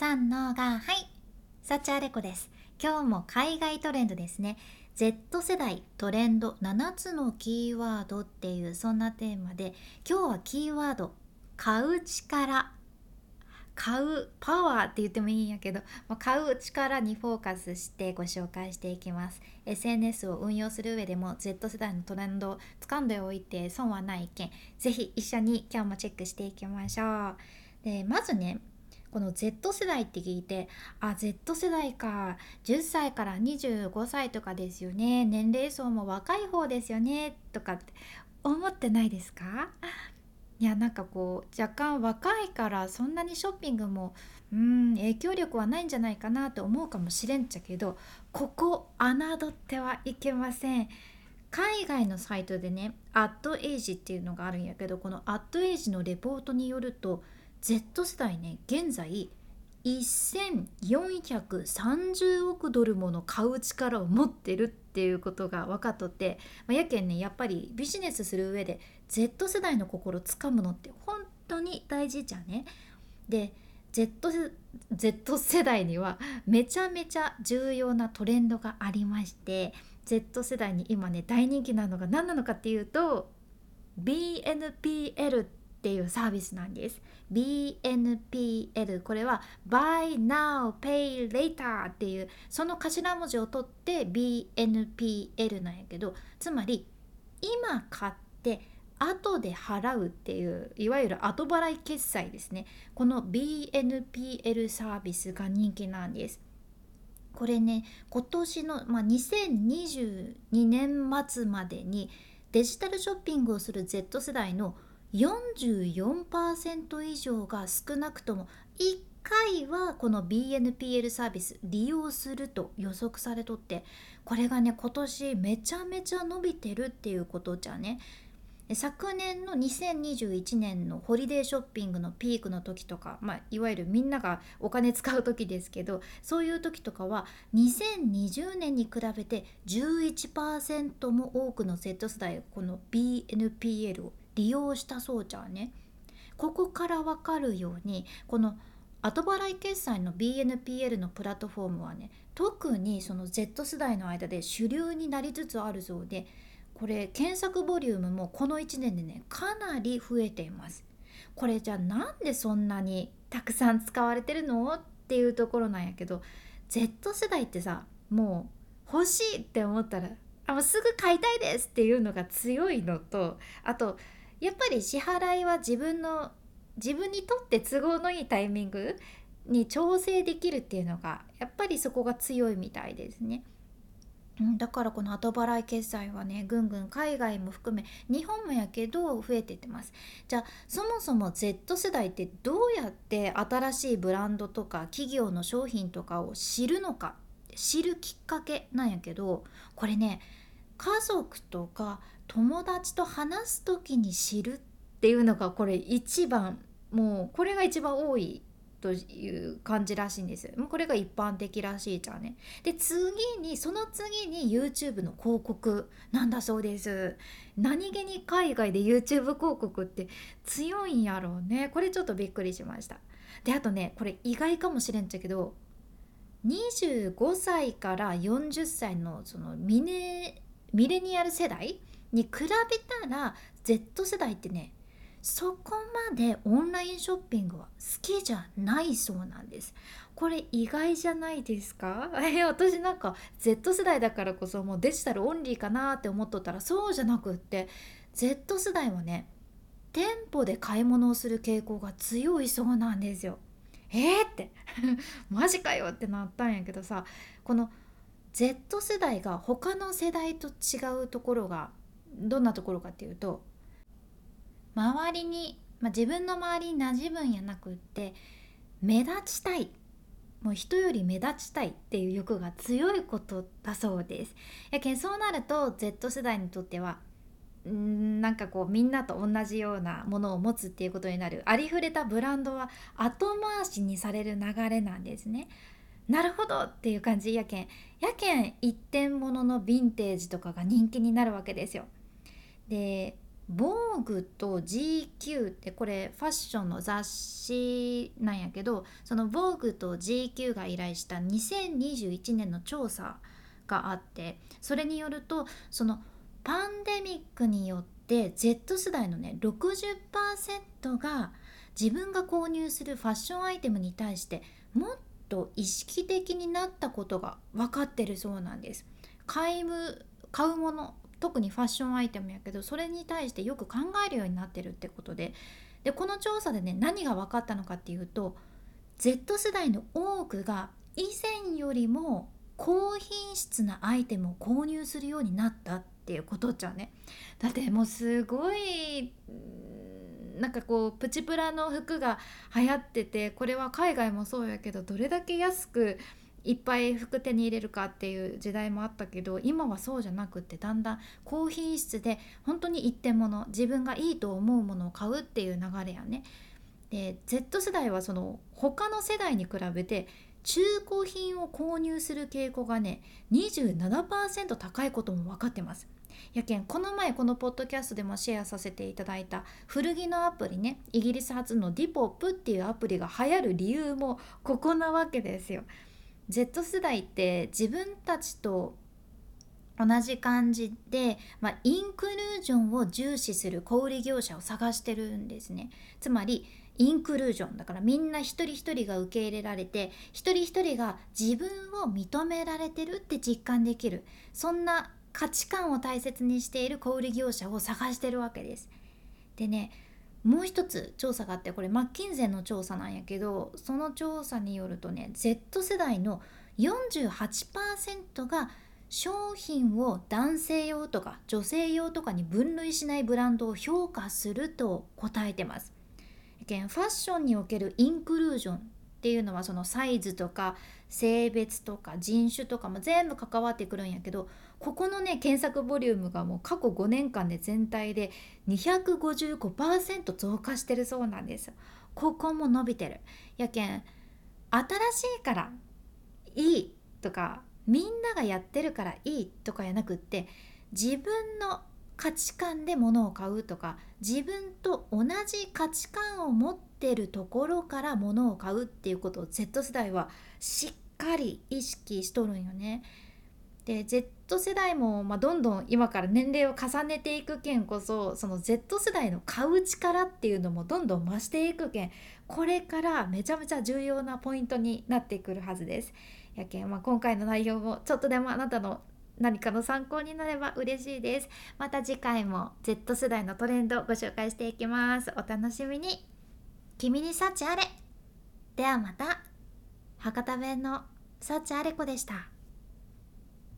3のがはいサチアレコです。今日も海外トレンドですね。Z 世代トレンド7つのキーワードっていうそんなテーマで今日はキーワード買う力。買うパワーって言ってもいいんやけど、ま、買う力にフォーカスしてご紹介していきます。SNS を運用する上でも Z 世代のトレンドを掴んでおいて損はない意見ぜひ一緒に今日もチェックしていきましょう。でまずねこの Z 世代って聞いてあ Z 世代か。10歳から25歳とかですよね。年齢層も若い方ですよね。とかって思ってないですか？いやなんかこう若干若いからそんなにショッピングもうん影響力はないんじゃないかなって思うかもしれんちゃけどここ侮ってはいけません。海外のサイトでねアットエイジっていうのがあるんやけどこのアットエイジのレポートによると Z 世代ね現在1430億ドルもの買う力を持ってるっていうことが分かっとって、まあ、やけんねやっぱりビジネスする上で Z 世代の心つかむのって本当に大事じゃね。で Z, Z 世代にはめちゃめちゃ重要なトレンドがありまして Z 世代に今ね大人気なのが何なのかっていうと BNPL っっていうサービスなんです。BNPL これは Buy Now Pay Later っていうその頭文字を取って BNPL なんやけどつまり今買って後で払うっていういわゆる後払い決済ですねこの BNPL サービスが人気なんですこれね今年の、まあ、2022年末までにデジタルショッピングをする Z 世代の44%以上が少なくとも1回はこの BNPL サービス利用すると予測されとってこれがね今年めちゃめちゃ伸びてるっていうことじゃね。昨年の2021年のホリデーショッピングのピークの時とか、まあ、いわゆるみんながお金使う時ですけどそういう時とかは2020年に比べて11%も多くの Z 世代この BNPL を。利用したそうじゃね。ここから分かるようにこの後払い決済の BNPL のプラットフォームはね特にその Z 世代の間で主流になりつつあるそうでこれ検索ボリュームもこの1年でねかなり増えています。これじゃあなんでそんなにたくさん使われてるのっていうところなんやけど Z 世代ってさもう欲しいって思ったらあすぐ買いたいですっていうのが強いのとあとやっぱり支払いは自分の自分にとって都合のいいタイミングに調整できるっていうのがやっぱりそこが強いみたいですね。だからこの後払い決済はねぐんぐん海外も含め日本もやけど増えていってますじゃあそもそも Z 世代ってどうやって新しいブランドとか企業の商品とかを知るのか知るきっかけなんやけどこれね家族とか友達と話す時に知るっていうのがこれ一番もうこれが一番多いという感じらしいんです。もうこれが一般的らしいじゃんね。で次にその次に YouTube の広告なんだそうです。何気に海外で YouTube 広告って強いんやろうね。これちょっとびっくりしました。であとねこれ意外かもしれんちゃけど25歳から40歳のそのミネミレニアル世代に比べたら Z 世代ってねそこまでオンラインショッピングは好きじゃないそうなんです。これ意外じゃないですか？え 私なんか Z 世代だからこそもうデジタルオンリーかなって思っとったらそうじゃなくって Z 世代はね店舗で買い物をする傾向が強いそうなんですよ。えー、って。マジかよってなったんやけどさこの Z 世代が他の世代と違うところがどんなところかっていうと周りに、まあ、自分の周りに馴染むんやなくって目立ちたいもう人より目立ちたいっていう欲が強いことだそうです。やけんそうなると Z 世代にとってはんなんかこうみんなと同じようなものを持つっていうことになるありふれたブランドは後回しにされる流れなんですね。なるほどっていう感じやけんやけん一点物のヴィンテージとかが人気になるわけですよ。で防具と GQ ってこれファッションの雑誌なんやけどその防具と GQ が依頼した2021年の調査があってそれによるとそのパンデミックによって Z 世代のね60%が自分が購入するファッションアイテムに対してもっと意識的になったことが分かってるそうなんです。買い買うもの特にファッションアイテムやけどそれに対してよく考えるようになってるってことででこの調査でね何が分かったのかっていうと Z 世代の多くが以前よりも高品質なアイテムを購入するようになったっていうことじゃねだってもうすごいなんかこうプチプラの服が流行っててこれは海外もそうやけどどれだけ安くいっぱい服手に入れるかっていう時代もあったけど今はそうじゃなくってだんだん高品質で本当に一点物自分がいいと思うものを買うっていう流れやね。で Z 世代はその他の世代に比べて中古品を購入する傾向がね27%高いことも分かってます。やけんこの前このポッドキャストでもシェアさせていただいた古着のアプリねイギリス発のディポップっていうアプリが流行る理由もここなわけですよ。Z 世代って自分たちと同じ感じで、まあ、インクルージョンを重視する小売業者を探してるんですね。つまりインクルージョン。だからみんな一人一人が受け入れられて一人一人が自分を認められてるって実感できる。そんな価値観を大切にしている小売業者を探してるわけです。でねもう一つ調査があってこれマッキンゼンの調査なんやけどその調査によるとね Z 世代の48%が商品を男性用とか女性用とかに分類しないブランドを評価すると答えてます。ファッションにおけるインクルージョンっていうのはそのサイズとか性別とか人種とかも全部関わってくるんやけどここのね検索ボリュームがもう過去5年間で全体で255%増加してるそうなんですここも伸びてるやけん新しいからいいとかみんながやってるからいいとかやなくって自分の価値観で物を買うとか自分と同じ価値観を持ってるところから物を買うっていうことを Z 世代はしっかり意識しとるんよね。で Z 世代も、まあ、どんどん今から年齢を重ねていくけんこそその Z 世代の買う力っていうのもどんどん増していくけんこれからめちゃめちゃ重要なポイントになってくるはずです。やけん、まあ、今回の内容もちょっとでもあなたの何かの参考になれば嬉しいです。また次回も Z 世代のトレンドをご紹介していきます。お楽しみに。君に幸あれ。ではまた。博多弁の幸あれ子でした。